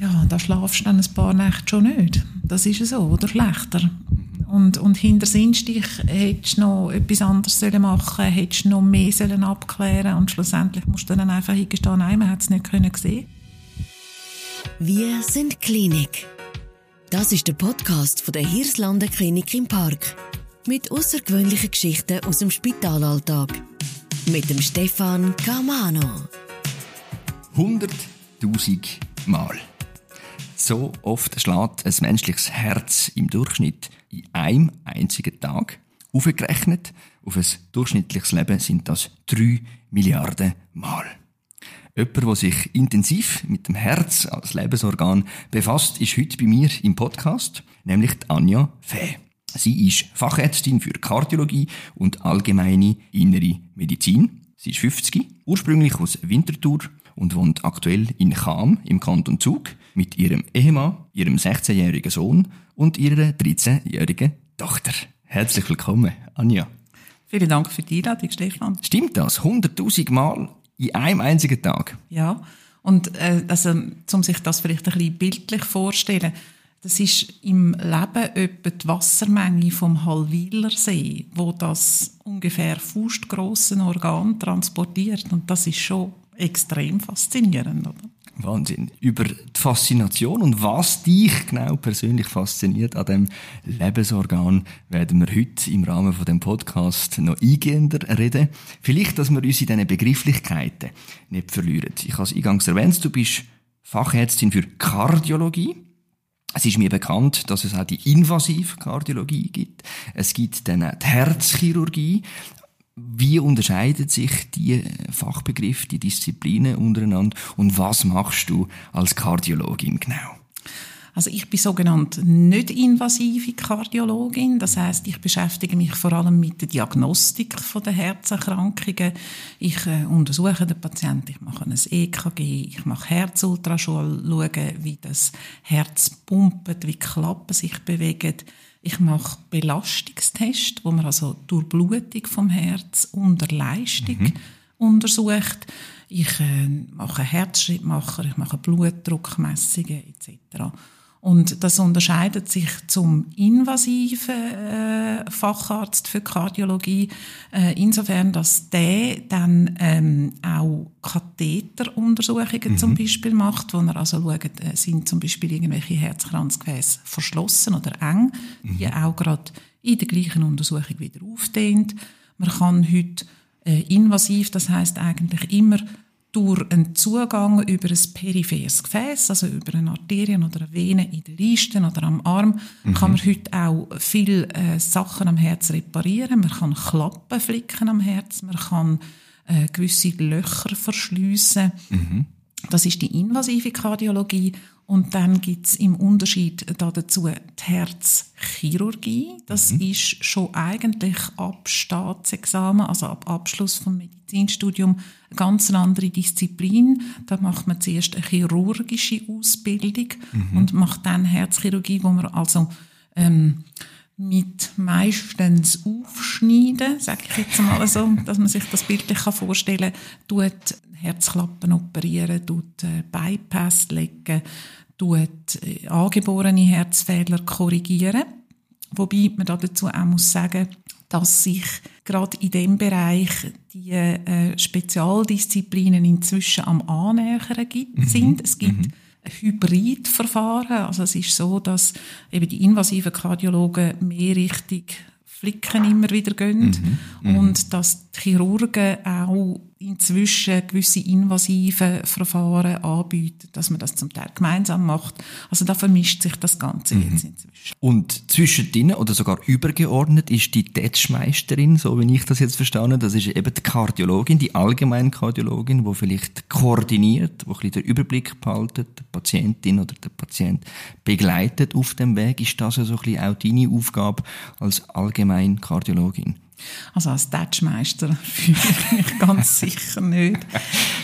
Ja, da schlafst du dann ein paar Nächte schon nicht. Das ist so, oder schlechter. Und, und hinter Sinnstich hättest du noch etwas anderes machen sollen, hättest du noch mehr sollen abklären und schlussendlich musst du dann einfach hingestehen, nein, man hat es nicht können sehen. Wir sind Klinik. Das ist der Podcast von der Hirslanden Klinik im Park. Mit außergewöhnlichen Geschichten aus dem Spitalalltag. Mit dem Stefan Camano. 100.000 Mal. So oft schlägt ein menschliches Herz im Durchschnitt in einem einzigen Tag. Aufgerechnet auf ein durchschnittliches Leben sind das 3 Milliarden Mal. Jemand, der sich intensiv mit dem Herz als Lebensorgan befasst, ist heute bei mir im Podcast, nämlich Anja Fee. Sie ist Fachärztin für Kardiologie und allgemeine innere Medizin. Sie ist 50, ursprünglich aus Winterthur und wohnt aktuell in Cham im Kanton Zug mit ihrem Ehemann, ihrem 16-jährigen Sohn und ihrer 13-jährigen Tochter. Herzlich willkommen, Anja. Vielen Dank für die Einladung, Stefan. Stimmt das? 100.000 Mal in einem einzigen Tag? Ja. Und äh, also, um sich das vielleicht ein bisschen bildlich vorzustellen, das ist im Leben etwa die Wassermenge vom Hallwilersee, wo das ungefähr fußgroße Organ transportiert. Und das ist schon extrem faszinierend, oder? Wahnsinn. Über die Faszination und was dich genau persönlich fasziniert an dem Lebensorgan werden wir heute im Rahmen von dem Podcast noch eingehender reden. Vielleicht, dass wir uns in diesen Begrifflichkeiten nicht verlieren. Ich habe es eingangs erwähnt, du bist Fachärztin für Kardiologie. Es ist mir bekannt, dass es auch die Invasivkardiologie gibt. Es gibt dann die Herzchirurgie. Wie unterscheiden sich die Fachbegriffe, die Disziplinen untereinander und was machst du als Kardiologin genau? Also ich bin sogenannt nicht invasive Kardiologin, das heißt, ich beschäftige mich vor allem mit der Diagnostik von der Herzerkrankungen. Ich äh, untersuche den Patienten, ich mache ein EKG, ich mache Herzultraschall, schaue, wie das Herz pumpt, wie die Klappen sich bewegen ich mache Belastungstests, wo man also durch Blutung vom Herz unter Leistung mhm. untersucht. Ich äh, mache Herzschrittmacher, ich mache Blutdruckmessungen etc. Und das unterscheidet sich zum invasiven äh, Facharzt für Kardiologie äh, insofern, dass der dann ähm, auch Katheteruntersuchungen mhm. zum Beispiel macht, wo er also schaut, äh, sind zum Beispiel irgendwelche Herzkranzgefäße verschlossen oder eng, mhm. die auch gerade in der gleichen Untersuchung wieder aufdehnt. Man kann heute äh, invasiv, das heißt eigentlich immer durch einen Zugang über ein peripheres Gefäß, also über eine Arterien oder eine Vene in den Leisten oder am Arm, mhm. kann man heute auch viele äh, Sachen am Herz reparieren. Man kann Klappen flicken am Herz, man kann äh, gewisse Löcher verschliessen. Mhm. Das ist die invasive Kardiologie. Und dann gibt's im Unterschied dazu die Herzchirurgie. Das mhm. ist schon eigentlich ab Staatsexamen, also ab Abschluss vom Medizinstudium, eine ganz andere Disziplin. Da macht man zuerst eine chirurgische Ausbildung mhm. und macht dann Herzchirurgie, wo man also ähm, mit meistens Aufschneiden, sage ich jetzt mal so, dass man sich das bildlich vorstellen kann, tut Herzklappen operieren, tut äh, Bypass legen, tut äh, angeborene Herzfehler korrigieren. Wobei man dazu auch muss sagen, dass sich gerade in dem Bereich die äh, Spezialdisziplinen inzwischen am Annähern gibt, mhm. sind. Es gibt mhm. Hybridverfahren. Also es ist so, dass eben die invasiven Kardiologen mehr Richtung Flicken immer wieder gehen mhm. mhm. und dass die Chirurgen auch inzwischen gewisse invasive Verfahren anbieten, dass man das zum Teil gemeinsam macht. Also da vermischt sich das Ganze mhm. jetzt inzwischen. Und zwischendrin oder sogar übergeordnet ist die Tetschmeisterin, so wie ich das jetzt verstanden das ist eben die Kardiologin, die Allgemeinkardiologin, die vielleicht koordiniert, wo ein bisschen den Überblick behaltet, die Patientin oder der Patient begleitet auf dem Weg. Ist das also ein bisschen auch deine Aufgabe als Allgemeinkardiologin? Also als Touchmeister fühle ich mich ganz sicher nicht.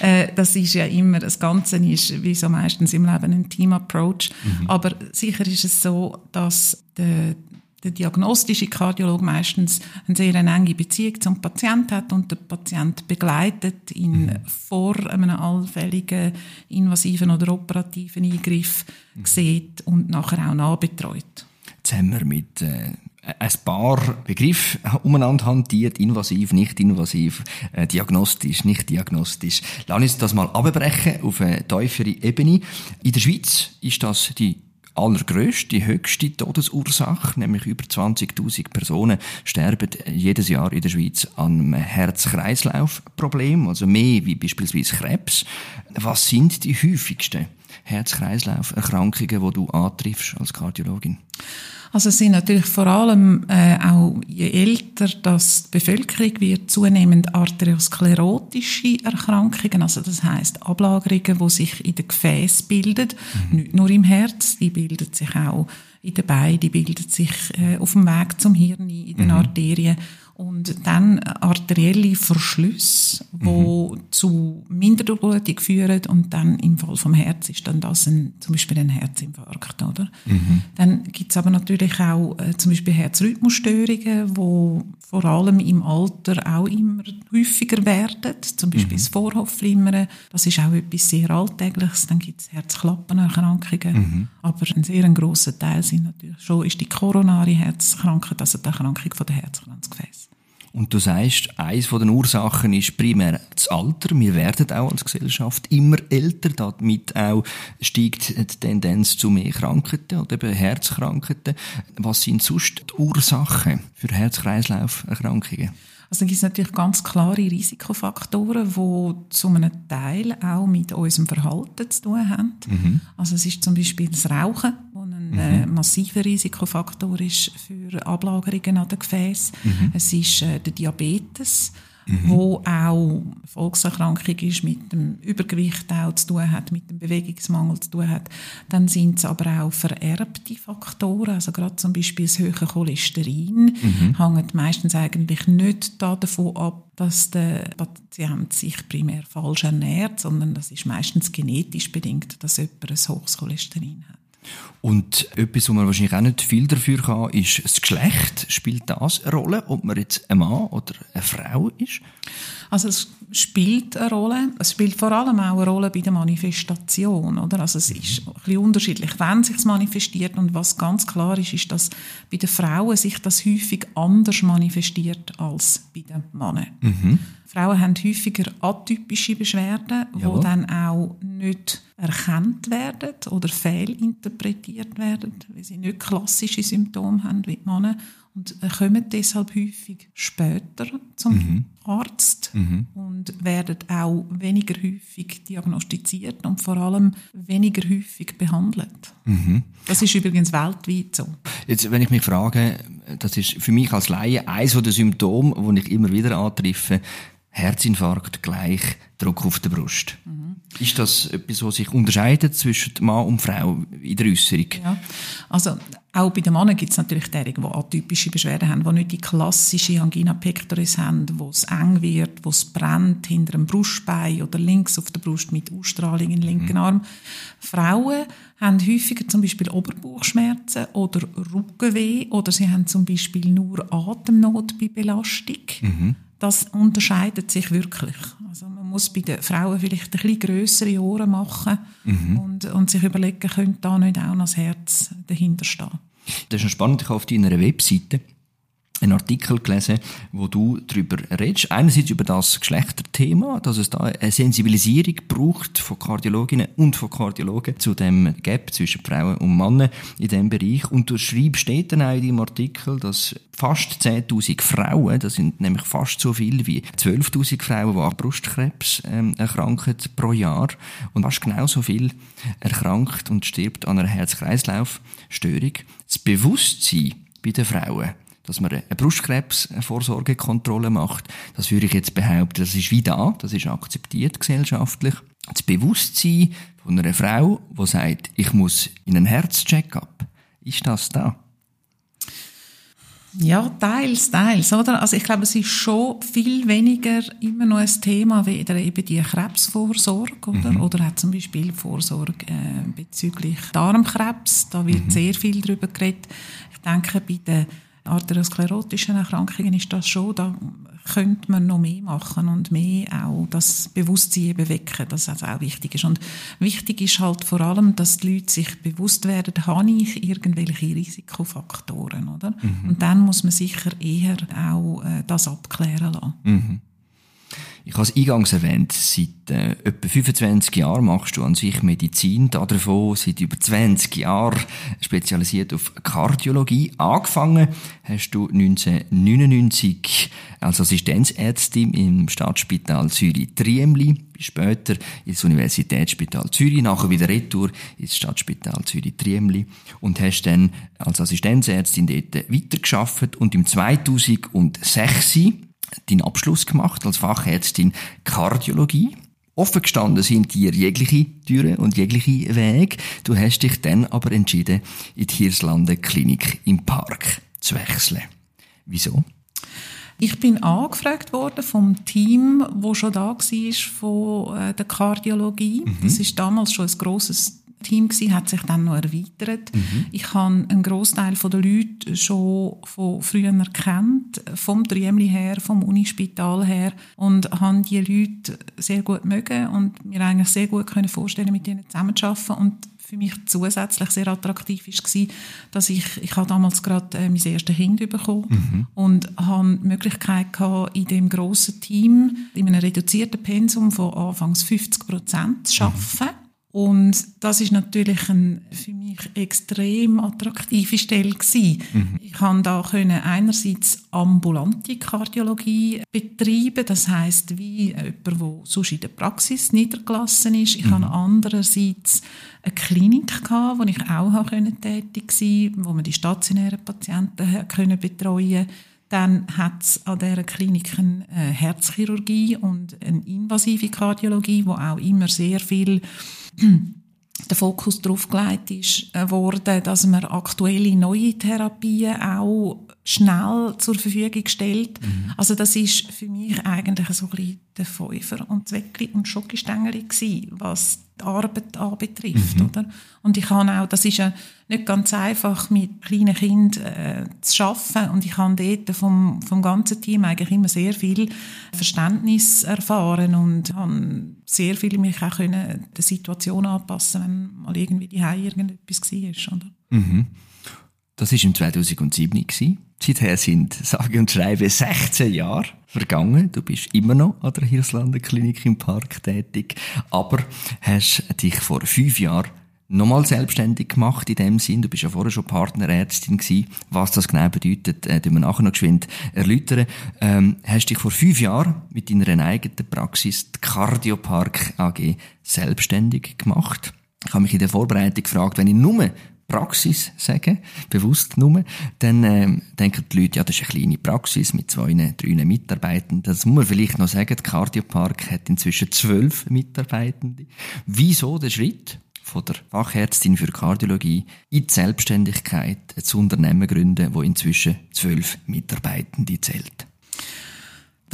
Äh, das ist ja immer, das Ganze ist, wie so meistens im Leben, ein Team-Approach. Mhm. Aber sicher ist es so, dass der, der diagnostische Kardiologe meistens eine sehr enge Beziehung zum Patienten hat und der Patient begleitet ihn mhm. vor einem allfälligen invasiven oder operativen Eingriff mhm. sieht und nachher auch nachbetreut. Jetzt haben wir mit äh, ein paar Begriffe umeinander hantiert, invasiv, nicht invasiv, äh, diagnostisch, nicht diagnostisch. Lass uns das mal abbrechen auf eine tiefere Ebene. In der Schweiz ist das die allergrößte, die höchste Todesursache, nämlich über 20.000 Personen sterben jedes Jahr in der Schweiz an einem Herz-Kreislauf-Problem, also mehr wie beispielsweise Krebs. Was sind die häufigsten Herz-Kreislauf-Erkrankungen, die du antriffst als Kardiologin? Also es sind natürlich vor allem äh, auch je älter das die Bevölkerung wird zunehmend arteriosklerotische Erkrankungen, also das heißt Ablagerungen, wo sich in den Gefäß bilden, mhm. nicht nur im Herz, die bilden sich auch in den Beinen, die bilden sich äh, auf dem Weg zum Hirn, in den mhm. Arterien und dann arterielle Verschlüsse, wo mhm. zu Minderdurchblutung führen und dann im Fall vom Herz ist dann das ein, zum Beispiel ein Herzinfarkt, oder? Mhm. Dann gibt's aber natürlich auch äh, zum Beispiel Herzrhythmusstörungen, wo vor allem im Alter auch immer häufiger werden, zum Beispiel mhm. das Vorhofflimmern, das ist auch etwas sehr Alltägliches, dann gibt's Herzklappenerkrankungen, mhm. aber ein sehr grosser Teil sind natürlich schon ist die koronare Herzkrankheit, also die Erkrankung von der Herzkranzgefäße. Und du sagst, eines von den Ursachen ist primär das Alter. Wir werden auch als Gesellschaft immer älter. Damit auch steigt die Tendenz zu mehr Krankheiten oder eben Herzkrankheiten. Was sind sonst die Ursachen für Herz-Kreislauf-Erkrankungen? Also gibt es natürlich ganz klare Risikofaktoren, die zu einem Teil auch mit unserem Verhalten zu tun haben. Mhm. Also es ist zum Beispiel das Rauchen, ein mhm. äh, massiver Risikofaktor ist für Ablagerungen an den Gefäßen. Mhm. Es ist äh, der Diabetes mhm. wo auch Volkserkrankung ist, mit dem Übergewicht auch zu tun hat, mit dem Bewegungsmangel zu tun hat. Dann sind es aber auch vererbte Faktoren, also gerade zum Beispiel das hohe Cholesterin mhm. hängt meistens eigentlich nicht davon ab, dass der Patient sich primär falsch ernährt, sondern das ist meistens genetisch bedingt, dass jemand ein hohes Cholesterin hat. Und etwas, wo man wahrscheinlich auch nicht viel dafür kann, ist das Geschlecht. Spielt das eine Rolle, ob man jetzt ein Mann oder eine Frau ist? Also es spielt eine Rolle. Es spielt vor allem auch eine Rolle bei der Manifestation, oder? Also es ist ein bisschen unterschiedlich, wenn sich manifestiert und was ganz klar ist, ist, dass bei den Frauen sich das häufig anders manifestiert als bei den Männern. Mhm. Frauen haben häufiger atypische Beschwerden, die dann auch nicht erkannt werden oder fehlinterpretiert werden, weil sie nicht klassische Symptome haben wie die Männer und kommen deshalb häufig später zum mhm. Arzt mhm. und werden auch weniger häufig diagnostiziert und vor allem weniger häufig behandelt. Mhm. Das ist übrigens weltweit so. Jetzt, wenn ich mich frage, das ist für mich als Laie eines der Symptome, die ich immer wieder antreffe, Herzinfarkt gleich Druck auf der Brust. Mhm. Ist das etwas, was sich unterscheidet zwischen Mann und Frau in der Äußerung? Ja, also auch bei den Männern gibt es natürlich diejenigen, die atypische Beschwerden haben, die nicht die klassische Angina pectoris haben, wo es eng wird, wo es brennt hinter dem Brustbein oder links auf der Brust mit Ausstrahlung in den linken mhm. Arm. Frauen haben häufiger zum Beispiel Oberbauchschmerzen oder Rückenweh oder sie haben zum Beispiel nur Atemnot bei Belastung. Mhm das unterscheidet sich wirklich. Also man muss bei den Frauen vielleicht ein bisschen grössere Ohren machen mhm. und, und sich überlegen, könnte da nicht auch noch das Herz dahinter stehen. Das ist spannend, ich habe auf deiner Webseite einen Artikel gelesen, wo du darüber redest. Einerseits über das Geschlechterthema, dass es da eine Sensibilisierung braucht von Kardiologinnen und von Kardiologen zu dem Gap zwischen Frauen und Männern in diesem Bereich. Und du schreibst steht dann auch in deinem Artikel, dass fast 10.000 Frauen, das sind nämlich fast so viele wie 12.000 Frauen, die an Brustkrebs ähm, erkranken pro Jahr und fast genauso viel erkrankt und stirbt an einer Herz-Kreislauf-Störung. Das Bewusstsein bei den Frauen dass man eine Brustkrebsvorsorgekontrolle macht. Das würde ich jetzt behaupten, das ist wie da, das ist akzeptiert gesellschaftlich. Das Bewusstsein von einer Frau, die sagt, ich muss in einen Herzcheckup, ist das da? Ja, teils, teils, oder? Also ich glaube, es ist schon viel weniger immer noch ein Thema wie eben die Krebsvorsorge, oder? Mhm. Oder auch zum Beispiel Vorsorge äh, bezüglich Darmkrebs. Da wird mhm. sehr viel darüber geredet. Ich denke, bei den arteriosklerotischen Erkrankungen ist das schon, da könnte man noch mehr machen und mehr auch das Bewusstsein wecken, dass das auch wichtig ist. Und wichtig ist halt vor allem, dass die Leute sich bewusst werden, habe ich irgendwelche Risikofaktoren, oder? Mhm. Und dann muss man sicher eher auch äh, das abklären lassen. Mhm. Ich habe es eingangs erwähnt, seit äh, etwa 25 Jahren machst du an sich Medizin, davon seit über 20 Jahren spezialisiert auf Kardiologie. Angefangen hast du 1999 als Assistenzärztin im Stadtspital Zürich-Triemli, später ins Universitätsspital Zürich, nachher wieder retour ins Stadtspital Zürich-Triemli und hast dann als Assistenzärztin dort weitergeschafft und im 2006 deinen Abschluss gemacht als Fachärztin Kardiologie. Offen gestanden sind dir jegliche Türen und jegliche Wege. Du hast dich dann aber entschieden, in die Hirslanden Klinik im Park zu wechseln. Wieso? Ich bin angefragt worden vom Team, wo schon da war von äh, der Kardiologie. Mhm. Das ist damals schon ein grosses Team gewesen, hat sich dann noch erweitert. Mhm. Ich habe einen Großteil der Leute schon von früher kennt, vom Triemli her, vom Unispital her und habe die Leute sehr gut mögen und mir eigentlich sehr gut können vorstellen, mit ihnen zusammenzuarbeiten und für mich zusätzlich sehr attraktiv war, dass ich, ich habe damals gerade äh, mein erstes Kind bekommen mhm. und habe die Möglichkeit gehabt, in dem grossen Team, in einem reduzierten Pensum von anfangs 50 Prozent zu arbeiten. Mhm. Und das ist natürlich ein für mich extrem attraktive Stelle gewesen. Mhm. Ich kann da können einerseits ambulante Kardiologie betreiben, das heißt wie jemand, der sonst in der Praxis niedergelassen ist. Ich mhm. habe andererseits eine Klinik gehabt, wo ich auch tätig sein, wo man die stationären Patienten können betreuen. Dann hat es an dieser Klinik eine Herzchirurgie und eine invasive Kardiologie, wo auch immer sehr viel der Fokus darauf gelegt ist äh, dass man aktuelle neue Therapien auch schnell zur Verfügung stellt. Mhm. Also das ist für mich eigentlich so ein bisschen der Fünfer und Zweckli und Schokostängeli gewesen, was die Arbeit anbetrifft, mhm. oder? Und ich habe auch, das ist ja nicht ganz einfach, mit kleinen Kindern äh, zu arbeiten und ich habe dort vom, vom ganzen Team eigentlich immer sehr viel Verständnis erfahren und habe sehr viel mich auch können der Situation anpassen, wenn mal irgendwie die irgendetwas war, oder? Mhm. Das war im 2007. Gewesen. Seither sind, sage und schreibe, 16 Jahre vergangen. Du bist immer noch an der Hirslander Klinik im Park tätig, aber hast dich vor fünf Jahren nochmal selbstständig gemacht in dem Sinn. Du bist ja vorher schon Partnerärztin gewesen. Was das genau bedeutet, äh, wir nachher noch geschwind erläutern. Ähm, hast dich vor fünf Jahren mit deiner eigenen Praxis, die Cardiopark AG, selbstständig gemacht. Ich habe mich in der Vorbereitung gefragt, wenn ich nur Praxis sagen, bewusst nur, dann äh, denken die Leute, ja, das ist eine kleine Praxis mit zwei, drei Mitarbeitenden. Das muss man vielleicht noch sagen, der Cardiopark hat inzwischen zwölf Mitarbeitende. Wieso der Schritt von der Fachärztin für Kardiologie in die Selbstständigkeit, ein Unternehmen gründen, wo inzwischen zwölf Mitarbeitende zählt?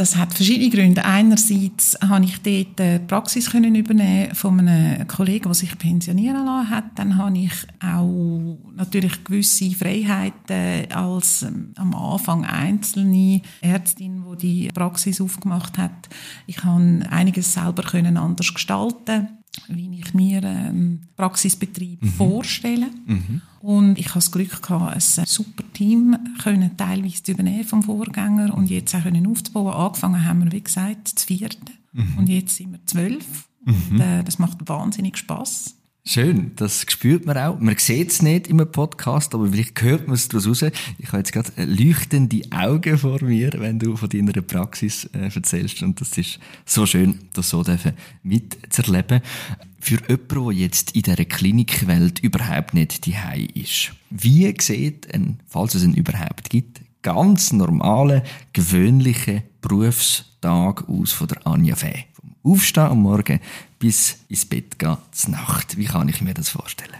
Das hat verschiedene Gründe. Einerseits habe ich dort die Praxis können übernehmen von einem Kollegen, der sich pensionieren lassen hat. Dann habe ich auch natürlich gewisse Freiheiten als ähm, am Anfang einzelne Ärztin, die die Praxis aufgemacht hat. Ich kann einiges selber können anders gestalten wie ich mir einen Praxisbetrieb mhm. vorstelle. Mhm. Und ich habe das Glück gehabt, ein super Team können teilweise zu übernehmen vom Vorgänger und jetzt auch können aufzubauen. Angefangen haben wir, wie gesagt, zu vierten. Mhm. Und jetzt sind wir zwölf. Und, mhm. äh, das macht wahnsinnig Spaß. Schön, das spürt man auch. Man sieht es nicht im Podcast, aber vielleicht hört man es daraus raus. Ich habe jetzt gerade leuchtende Augen vor mir, wenn du von deiner Praxis äh, erzählst. Und das ist so schön, das so mitzuerleben. Für jemanden, der jetzt in dieser Klinikwelt überhaupt nicht die ist. Wie sieht ein, falls es ihn überhaupt gibt, ganz normale, gewöhnliche Berufstag aus von der Anja Fee? Aufstehen am Morgen bis ins Bett gehen, zur Nacht. Wie kann ich mir das vorstellen?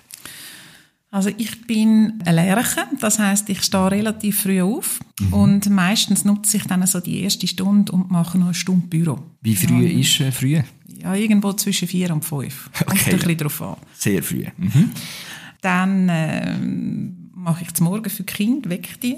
Also ich bin eine Lerche, das heißt, ich stehe relativ früh auf mhm. und meistens nutze ich dann so die erste Stunde und mache noch eine Stunde Büro. Wie früh ja. ist äh, früh? Ja, irgendwo zwischen vier und fünf. Okay. Kommt ein bisschen drauf an. Sehr früh. Mhm. Dann äh, mache ich zum Morgen für die Kinder, wecke die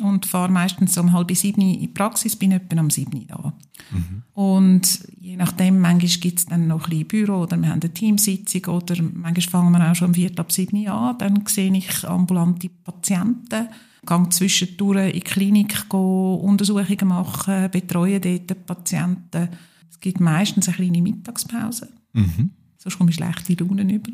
und fahre meistens um halb sieben in die Praxis, bin etwa um sieben da. Mhm. Und je nachdem, manchmal gibt es dann noch ein bisschen Büro oder wir haben eine Teamsitzung oder manchmal fangen wir auch schon um vier ab sieben an, dann sehe ich ambulante Patienten, gehe zwischendurch in die Klinik gehen, Untersuchungen machen, betreue dort Patienten. Es gibt meistens eine kleine Mittagspause. Mhm. Sonst komme ich schlechte Laune über.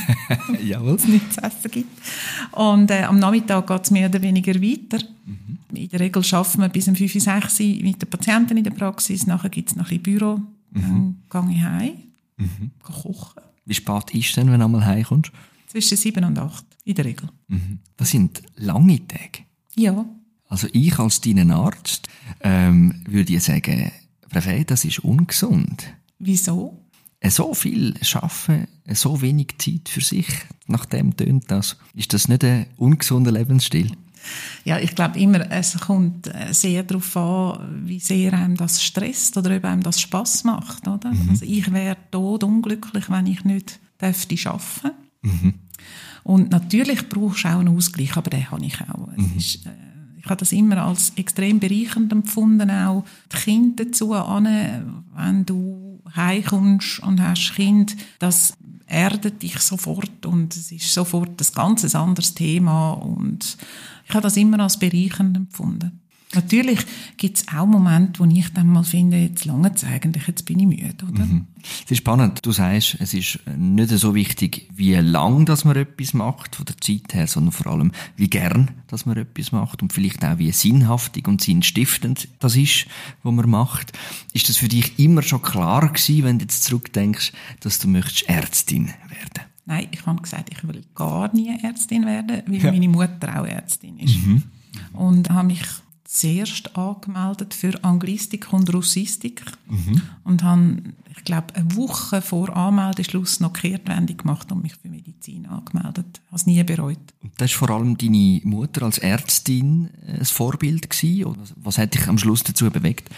Jawohl. es nichts zu essen gibt. Und äh, am Nachmittag geht es mehr oder weniger weiter. Mhm. In der Regel arbeiten wir bis um 5, 6 mit den Patienten in der Praxis. Nachher gibt es noch ein Büro. Mhm. Dann gehe ich heim, mhm. kochen. Wie spät ist es denn, wenn du einmal heimkommst? Zwischen 7 und 8, in der Regel. Mhm. Das sind lange Tage. Ja. Also ich als deinen Arzt ähm, würde sagen, Frau das ist ungesund. Wieso? So viel schaffen, so wenig Zeit für sich, nach dem tönt das. Ist das nicht ein ungesunder Lebensstil? Ja, ich glaube immer, es kommt äh, sehr darauf an, wie sehr einem das stresst oder ob einem das Spaß macht, oder? Mhm. Also ich wäre tot unglücklich, wenn ich nicht dürfte arbeiten. Mhm. Und natürlich brauchst du auch einen Ausgleich, aber den habe ich auch. Mhm. Ist, äh, ich habe das immer als extrem bereichernd empfunden, auch die Kinder dazu an, wenn du heimkommst und hast Kind, das erdet dich sofort und es ist sofort ein ganz anderes Thema und ich habe das immer als bereichernd empfunden. Natürlich gibt es auch Momente, wo ich dann mal finde, jetzt lange eigentlich, jetzt bin ich müde, oder? Mhm. Es ist spannend. Du sagst, es ist nicht so wichtig, wie lang dass man etwas macht, von der Zeit her, sondern vor allem, wie gern dass man etwas macht und vielleicht auch, wie sinnhaftig und sinnstiftend das ist, was man macht. Ist das für dich immer schon klar gewesen, wenn du jetzt zurückdenkst, dass du möchtest Ärztin werden? Nein, ich habe gesagt, ich will gar nie Ärztin werden, weil ja. meine Mutter auch Ärztin ist. Mhm. Und habe mich zuerst angemeldet für Anglistik und Russistik mhm. und habe, ich glaube, eine Woche vor Anmeldeschluss noch Kehrtwende gemacht und mich für Medizin angemeldet. Habe es nie bereut. Und das war vor allem deine Mutter als Ärztin ein Vorbild gewesen? Oder was hat dich am Schluss dazu bewegt?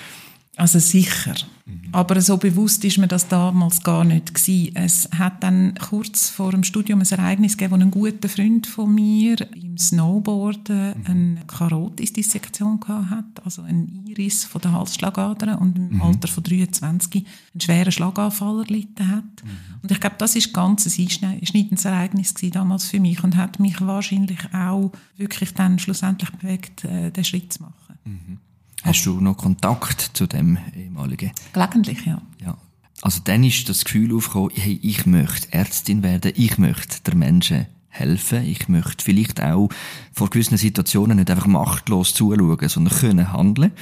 Also sicher. Mhm. Aber so bewusst ist mir das damals gar nicht gewesen. Es hat dann kurz vor dem Studium ein Ereignis gegeben, wo ein guter Freund von mir im Snowboarden mhm. eine Karotis-Dissektion hat, also ein Iris von der Halsschlagadern und im mhm. Alter von 23 einen schweren Schlaganfall erlitten hat. Mhm. Und ich glaube, das ist ganz ein einschneidendes Ereignis gewesen damals für mich und hat mich wahrscheinlich auch wirklich dann schlussendlich bewegt, äh, den Schritt zu machen. Hast du noch Kontakt zu dem ehemaligen? Gelegentlich, ja. ja. Also dann ist das Gefühl aufgekommen, hey, ich möchte Ärztin werden, ich möchte der Menschen helfen, ich möchte vielleicht auch vor gewissen Situationen nicht einfach machtlos zuschauen, sondern können handeln.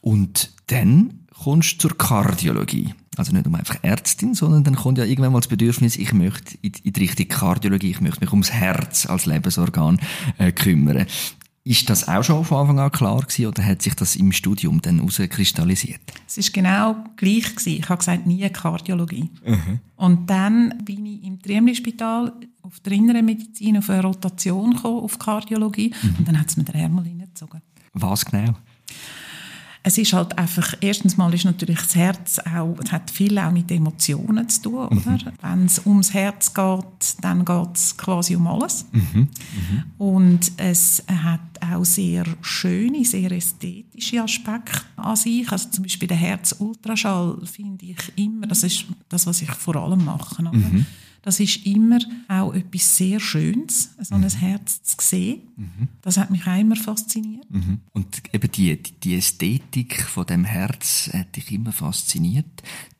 Und dann kommst du zur Kardiologie. Also nicht um einfach Ärztin, sondern dann kommt ja irgendwann mal das Bedürfnis, ich möchte in die Richtung Kardiologie, ich möchte mich ums Herz als Lebensorgan äh, kümmern. Ist das auch schon von Anfang an klar gewesen, oder hat sich das im Studium dann herauskristallisiert? Es ist genau gleich gewesen. Ich habe gesagt, nie Kardiologie. Mhm. Und dann bin ich im Triemli-Spital auf der inneren Medizin auf eine Rotation gekommen, auf Kardiologie. Mhm. Und dann hat es mir den Ärmel hineingezogen. Was genau? Es ist halt einfach, erstens mal ist natürlich das Herz auch, es hat viel auch mit Emotionen zu tun, mhm. oder? Wenn es ums Herz geht, dann geht es quasi um alles. Mhm. Mhm. Und es hat auch sehr schöne, sehr ästhetische Aspekte an sich. Also zum Beispiel der Herz-Ultraschall finde ich immer, das ist das, was ich vor allem mache. Mhm. Das ist immer auch etwas sehr Schönes, so ein mhm. Herz zu sehen. Mhm. Das hat mich auch immer fasziniert. Mhm. Und eben die, die Ästhetik von dem Herz hat dich immer fasziniert.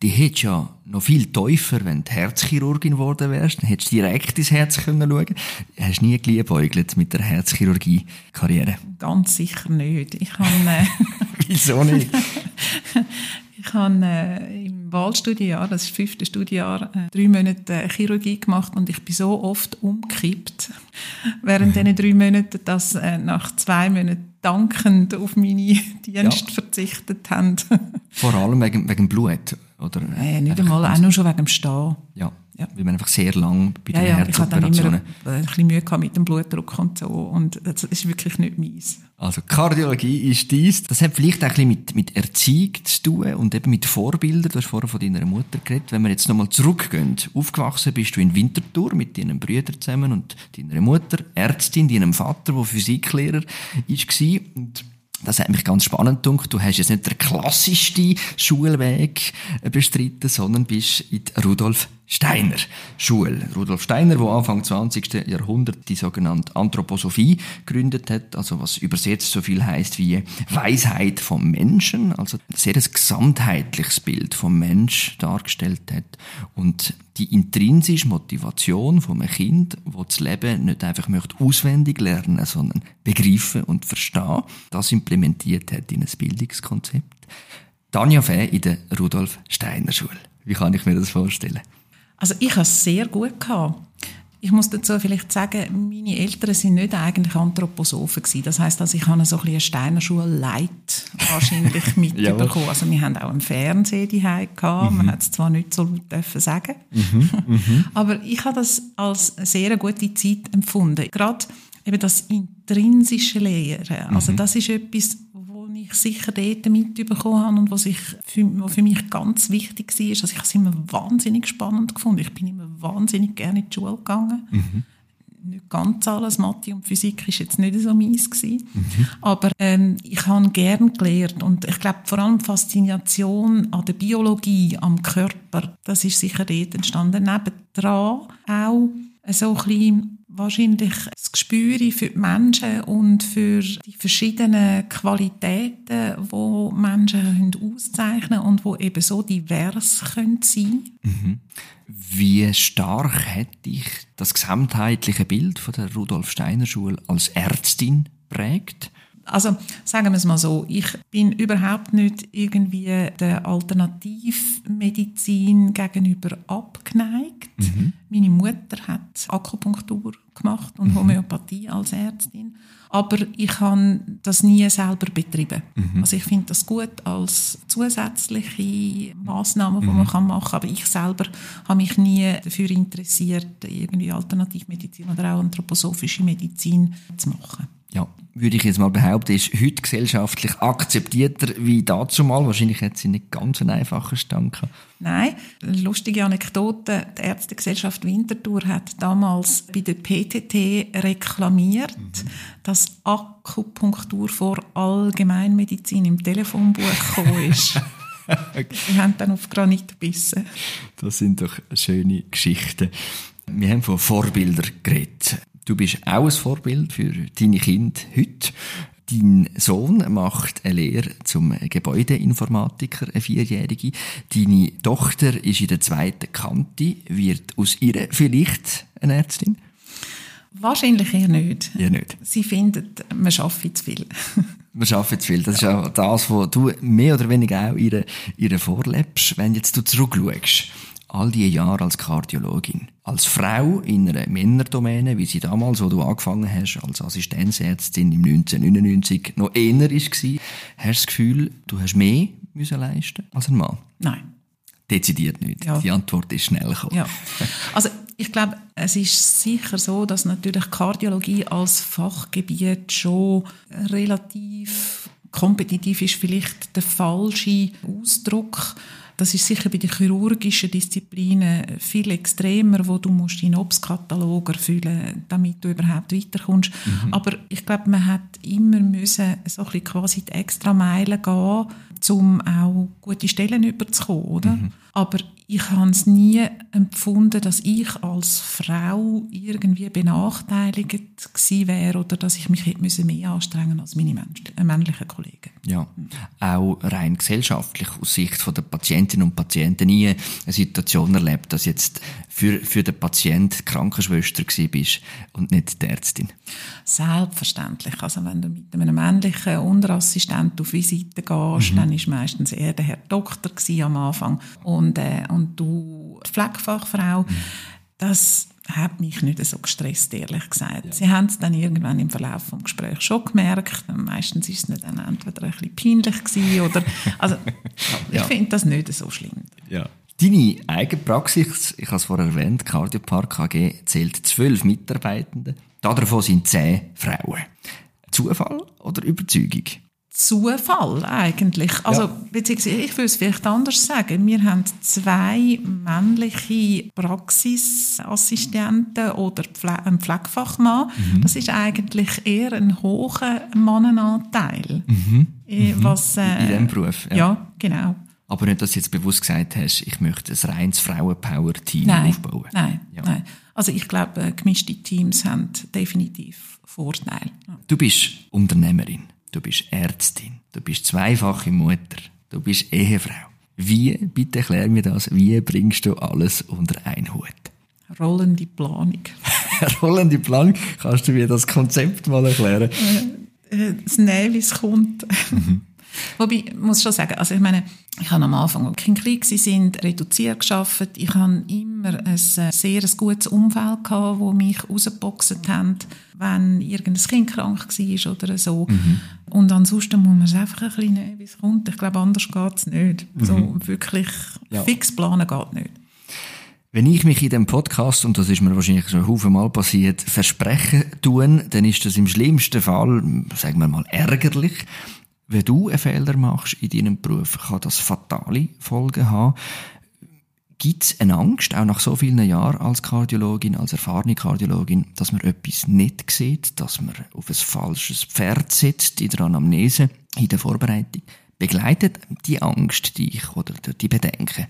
Die hättest ja noch viel tiefer, wenn du Herzchirurgin geworden wärst. Dann hättest du direkt ins Herz können schauen Hast du nie geliebäugelt mit der Herzchirurgie-Karriere? Ganz sicher nicht. Ich habe, äh Wieso nicht? Ich habe äh, im Wahlstudienjahr, das ist das fünfte Studienjahr, äh, drei Monate Chirurgie gemacht und ich bin so oft umgekippt während mhm. diesen drei Monaten, dass äh, nach zwei Monaten dankend auf meine Dienste ja. verzichtet haben. Vor allem wegen, wegen Blut, oder? Äh, nicht einmal, auch nur schon wegen dem Stehen. Ja. Ja. Weil man einfach sehr lang bei den Ja, ja, ich hatte dann immer Herzoperationen... ein bisschen Mühe mit dem Blutdruck und so. Und das ist wirklich nicht meins. Also Kardiologie ist dies. Das hat vielleicht auch ein bisschen mit, mit Erziehung zu tun und eben mit Vorbildern. Du hast vorher von deiner Mutter geredet. Wenn wir jetzt nochmal zurückgehen. Aufgewachsen bist du in Winterthur mit deinen Brüdern zusammen und deiner Mutter, Ärztin, deinem Vater, der Physiklehrer war. Und das hat mich ganz spannend gedacht. Du hast jetzt nicht den klassischsten Schulweg bestritten, sondern bist in die Rudolf Steiner Schule. Rudolf Steiner, der Anfang 20. Jahrhundert die sogenannte Anthroposophie gegründet hat, also was übersetzt so viel heißt wie Weisheit vom Menschen, also sehr ein gesamtheitliches Bild vom Mensch dargestellt hat und die intrinsische Motivation von einem Kind, wo das Leben nicht einfach möchte auswendig lernen, sondern begreifen und verstehen, das implementiert hat in ein Bildungskonzept. Tanja Fäh in der Rudolf Steiner Schule. Wie kann ich mir das vorstellen? Also ich habe es sehr gut gehabt. Ich muss dazu vielleicht sagen, meine Eltern sind nicht eigentlich Anthroposophen gewesen. Das heißt, also ich habe so ein bisschen eine Steiner Schule Light wahrscheinlich mitbekommen. Also wir haben auch einen Fernseher daheim gehabt. Man hat es zwar nicht so dürfen sagen, aber ich habe das als eine sehr gute Zeit empfunden. Gerade eben das intrinsische Lehren. Also das ist etwas, wo ich sicher dort mitbekommen habe und was, ich für, was für mich ganz wichtig war. Also ich habe es immer wahnsinnig spannend gefunden. Ich bin immer wahnsinnig gerne in die Schule gegangen. Nicht ganz alles, Mathe und Physik ist jetzt nicht so meins gewesen. Aber ähm, ich habe gern gelernt und ich glaube vor allem die Faszination an der Biologie, am Körper, das ist sicher dort entstanden. Nebendran auch so ein bisschen wahrscheinlich das Gespür für die Menschen und für die verschiedenen Qualitäten, wo Menschen auszeichnen können und wo eben so divers können sein Wie stark hat dich das gesamtheitliche Bild von der Rudolf Steiner Schule als Ärztin prägt? Also sagen wir es mal so, ich bin überhaupt nicht irgendwie der Alternativmedizin gegenüber abgeneigt. Meine Mutter hat Akupunktur gemacht und Homöopathie als Ärztin, aber ich habe das nie selber betrieben. Also ich finde das gut als zusätzliche Maßnahme, die man kann machen, aber ich selber habe mich nie dafür interessiert, irgendwie Alternativmedizin oder auch anthroposophische Medizin zu machen. Ja, würde ich jetzt mal behaupten, ist heute gesellschaftlich akzeptierter wie dazu mal. Wahrscheinlich hat sie nicht ganz einen einfachen Stand gehabt. Nein, lustige Anekdote. Die Ärztegesellschaft Winterthur hat damals bei der PTT reklamiert, dass Akupunktur vor Allgemeinmedizin im Telefonbuch gekommen ist. Wir haben dann auf Granit gebissen. Das sind doch schöne Geschichten. Wir haben von Vorbildern geredet. Du bist auch ein Vorbild für deine Kinder heute. Dein Sohn macht eine Lehre zum Gebäudeinformatiker, eine Vierjährige. Deine Tochter ist in der zweiten Kante. Wird aus ihr vielleicht eine Ärztin? Wahrscheinlich eher nicht. Ja, nicht. Sie findet, man schaffe zu viel. Wir arbeiten zu viel. Das ist auch das, was du mehr oder weniger auch ihr, ihr vorlebst. Wenn jetzt du zurückschaust, all die Jahre als Kardiologin, als Frau in einer Männerdomäne, wie sie damals, wo du angefangen hast, als Assistenzärztin im 1999 noch eher war, hast du das Gefühl, du hast mehr müssen leisten als ein Mann? Nein. Dezidiert nicht. Ja. Die Antwort ist schnell gekommen. Ja. Also ich glaube, es ist sicher so, dass natürlich Kardiologie als Fachgebiet schon relativ kompetitiv ist, vielleicht der falsche Ausdruck. Das ist sicher bei den chirurgischen Disziplinen viel extremer, wo du musst den Obstkatalog erfüllen, damit du überhaupt weiterkommst. Aber ich glaube, man hat immer müssen so ein bisschen quasi die extra Meile gehen, um auch gute Stellen überzukommen, oder? Aber ich habe es nie empfunden, dass ich als Frau irgendwie benachteiligt gewesen wäre oder dass ich mich hätte mehr anstrengen als meine äh, männlichen Kollegen. Ja, auch rein gesellschaftlich aus Sicht von der Patientinnen und Patienten nie eine Situation erlebt, dass jetzt für, für den Patient die Krankenschwester bist und nicht die Ärztin. Selbstverständlich. Also wenn du mit einem männlichen Unterassistent auf Visite gehst, dann ist meistens eher der Herr Doktor am Anfang und, äh, und du die Pflegefachfrau. Das hat mich nicht so gestresst, ehrlich gesagt. Sie haben es dann irgendwann im Verlauf des Gesprächs schon gemerkt. Meistens ist es dann entweder ein bisschen peinlich gewesen oder, also, ich Ja. finde das nicht so schlimm. Ja. Deine eigene Praxis, ich habe es vorher erwähnt, Cardiopark AG, zählt zwölf Mitarbeitende. Davon sind zehn Frauen. Zufall oder Überzeugung? Zufall eigentlich. Also, Ja. beziehungsweise, ich würde es vielleicht anders sagen. Wir haben zwei männliche Praxisassistenten oder einen Pflegefachmann. Das ist eigentlich eher ein hoher Mannenanteil. Äh, Was, äh, In diesem Beruf. Ja. Ja, genau. Aber nicht, dass du jetzt bewusst gesagt hast, ich möchte ein reines Frauenpower-Team aufbauen. nein, Ja. nein. Also ich glaube, äh, gemischte Teams haben definitiv Vorteile. Du bist Unternehmerin, du bist Ärztin, du bist zweifache Mutter, du bist Ehefrau. Wie, bitte erklär mir das, wie bringst du alles unter einen Hut? Rollende Planung. Rollende Planung, kannst du mir das Konzept mal erklären? äh, das Nehmen, wie es kommt. Wobei, ich muss schon sagen, also ich meine, ich habe am Anfang, als Kinder klein sind, reduziert geschafft. Ich habe immer ein äh, sehr ein gutes Umfeld gehabt, wo mich rausgeboxt haben, wenn irgendein Kind krank war oder so. Und ansonsten muss man es einfach ein bisschen nehmen, wie es kommt. Ich glaube, anders geht es nicht. So wirklich Ja. fix planen geht nicht. Wenn ich mich in dem Podcast, und das ist mir wahrscheinlich schon Haufen Mal passiert, versprechen tun, dann ist das im schlimmsten Fall, sagen wir mal, ärgerlich. Wenn du einen Fehler machst in deinem Beruf, kann das fatale Folgen haben. Gibt es eine Angst, auch nach so vielen Jahren als Kardiologin, als erfahrene Kardiologin, dass man etwas nicht sieht, dass man auf ein falsches Pferd sitzt in der Anamnese, in der Vorbereitung? Begleitet die Angst dich oder die Bedenken?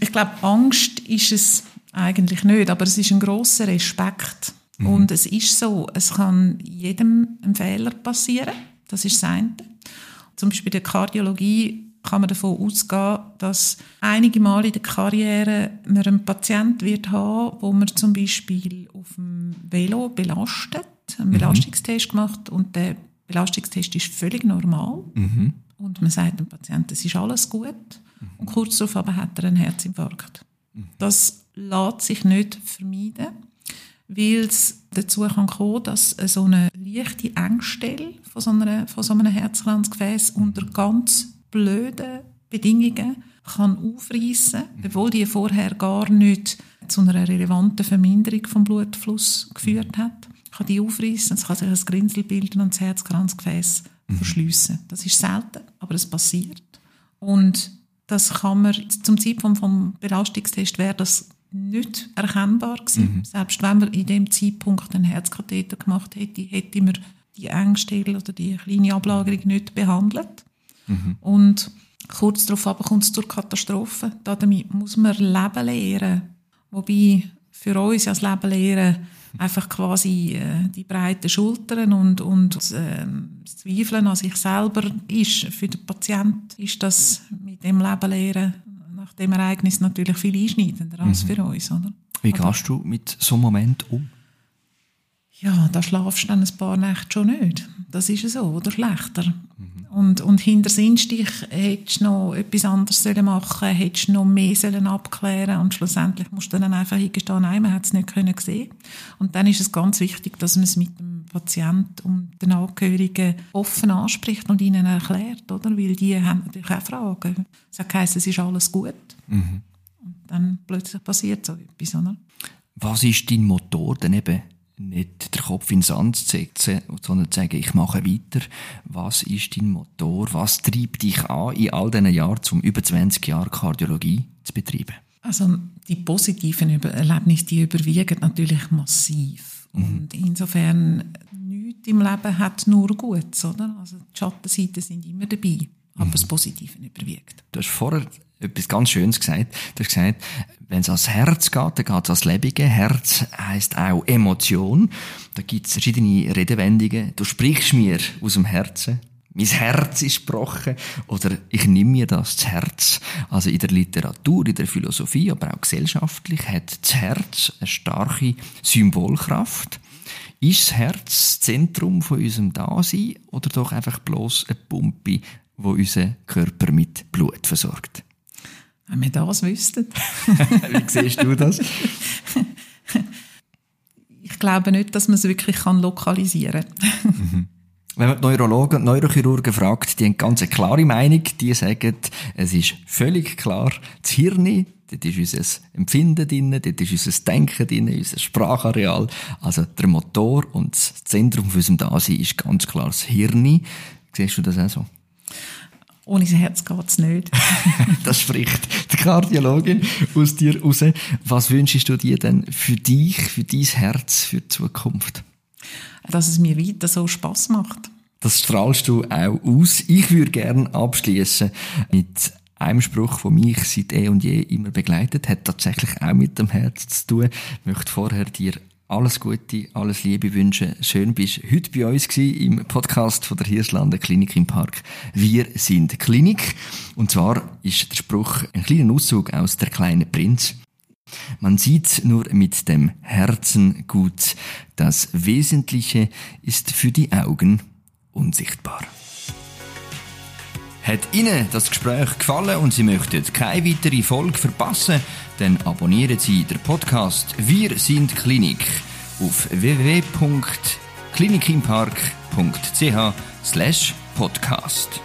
Ich glaube, Angst ist es eigentlich nicht, aber es ist ein großer Respekt. Und es ist so, es kann jedem ein Fehler passieren. Das ist das eine. Zum Beispiel in der Kardiologie kann man davon ausgehen, dass einige Mal in der Karriere man einen Patient wird haben, wo man zum Beispiel auf dem Velo belastet, einen Belastungstest gemacht und der Belastungstest ist völlig normal. Und man sagt dem Patienten, es ist alles gut. Und kurz darauf aber hat er einen Herzinfarkt. Das lässt sich nicht vermeiden, weil es dazu kann kommen, dass so eine leichte Engstelle von so, einer, von so einem Herzkranzgefäß unter ganz blöden Bedingungen kann aufreißen, obwohl die vorher gar nicht zu einer relevanten Verminderung vom Blutfluss geführt hat. Kann die aufreißen, es kann sich ein Grinsel bilden und das Herzkranzgefäß verschliessen. Das ist selten, aber es passiert. Und das kann man zum Zeitpunkt vom Belastungstest wäre das nicht erkennbar gewesen. Selbst wenn man in dem Zeitpunkt einen Herzkatheter gemacht hätte, hätte man die Engstelle oder die kleine Ablagerung nicht behandelt. Und kurz darauf aber kommt es zur Katastrophe. Damit muss man Leben lehren. Wobei für uns das Leben lehren einfach quasi äh, die breiten Schultern und, und äh, das Zweifeln an sich selber ist. Für den Patient ist das mit dem Leben lehren dem Ereignis natürlich viel einschneidender als für uns. Oder? Wie gehst du mit so einem Moment um? Ja, da schlafst du dann ein paar Nächte schon nicht. Das ist so, oder schlechter. Und, und hinter das Instich hättest du noch etwas anderes sollen machen hättest du noch mehr sollen abklären und schlussendlich musst du dann einfach hingestehen, nein, man hat es nicht können sehen. Und dann ist es ganz wichtig, dass man es mit dem Patienten und den Angehörigen offen anspricht und ihnen erklärt, oder? Weil die haben natürlich auch Fragen. Es hat geheißen, es ist alles gut. Und dann plötzlich passiert so etwas, oder? Was ist dein Motor denn eben? Nicht den Kopf ins Sand zu setzen, sondern zu sagen, ich mache weiter. Was ist dein Motor? Was treibt dich an, in all diesen Jahren, zum über 20 Jahre Kardiologie zu betreiben? Also die positiven Erlebnisse, die überwiegen natürlich massiv. Und insofern, nichts im Leben hat nur Gutes, oder? Also die Schattenseiten sind immer dabei, aber das Positive überwiegt. Du hast vorher etwas ganz Schönes gesagt. Du hast gesagt, wenn es ans Herz geht, dann geht es ans Lebige. Herz heisst auch Emotion. Da gibt es verschiedene Redewendungen. Du sprichst mir aus dem Herzen. Mein Herz ist gebrochen. Oder ich nehme mir das zu Herz. Also in der Literatur, in der Philosophie, aber auch gesellschaftlich hat das Herz eine starke Symbolkraft. Ist das Herz das Zentrum von unserem Dasein oder doch einfach bloß eine Pumpe, wo unseren Körper mit Blut versorgt? Wenn wir das wüssten. Wie siehst du das? Ich glaube nicht, dass man es wirklich kann lokalisieren kann. Wenn man die Neurologen und Neurochirurgen fragt, die haben ganz eine klare Meinung. Die sagen, es ist völlig klar, das Hirn, dort ist unser Empfinden drin, dort ist unser Denken drin, unser Sprachareal. Also der Motor und das Zentrum für unserem Dasein ist ganz klar das Hirn. Siehst du das auch so? Ohne sein Herz geht's nicht. das spricht die Kardiologin aus dir raus. Was wünschst du dir denn für dich, für dein Herz, für die Zukunft? Dass es mir weiter so Spaß macht. Das strahlst du auch aus. Ich würde gerne abschließen mit einem Spruch, der mich seit eh und je immer begleitet, hat tatsächlich auch mit dem Herz zu tun. Ich möchte vorher dir alles Gute, alles Liebe wünschen. Schön bist heute bei uns gewesen, im Podcast von der Hirslanden Klinik im Park. Wir sind Klinik. Und zwar ist der Spruch ein kleiner Auszug aus Der kleine Prinz. Man sieht nur mit dem Herzen gut. Das Wesentliche ist für die Augen unsichtbar. Hat Ihnen das Gespräch gefallen und Sie möchten keine weitere Folge verpassen, dann abonnieren Sie den Podcast Wir sind Klinik auf www.klinikimpark.ch podcast.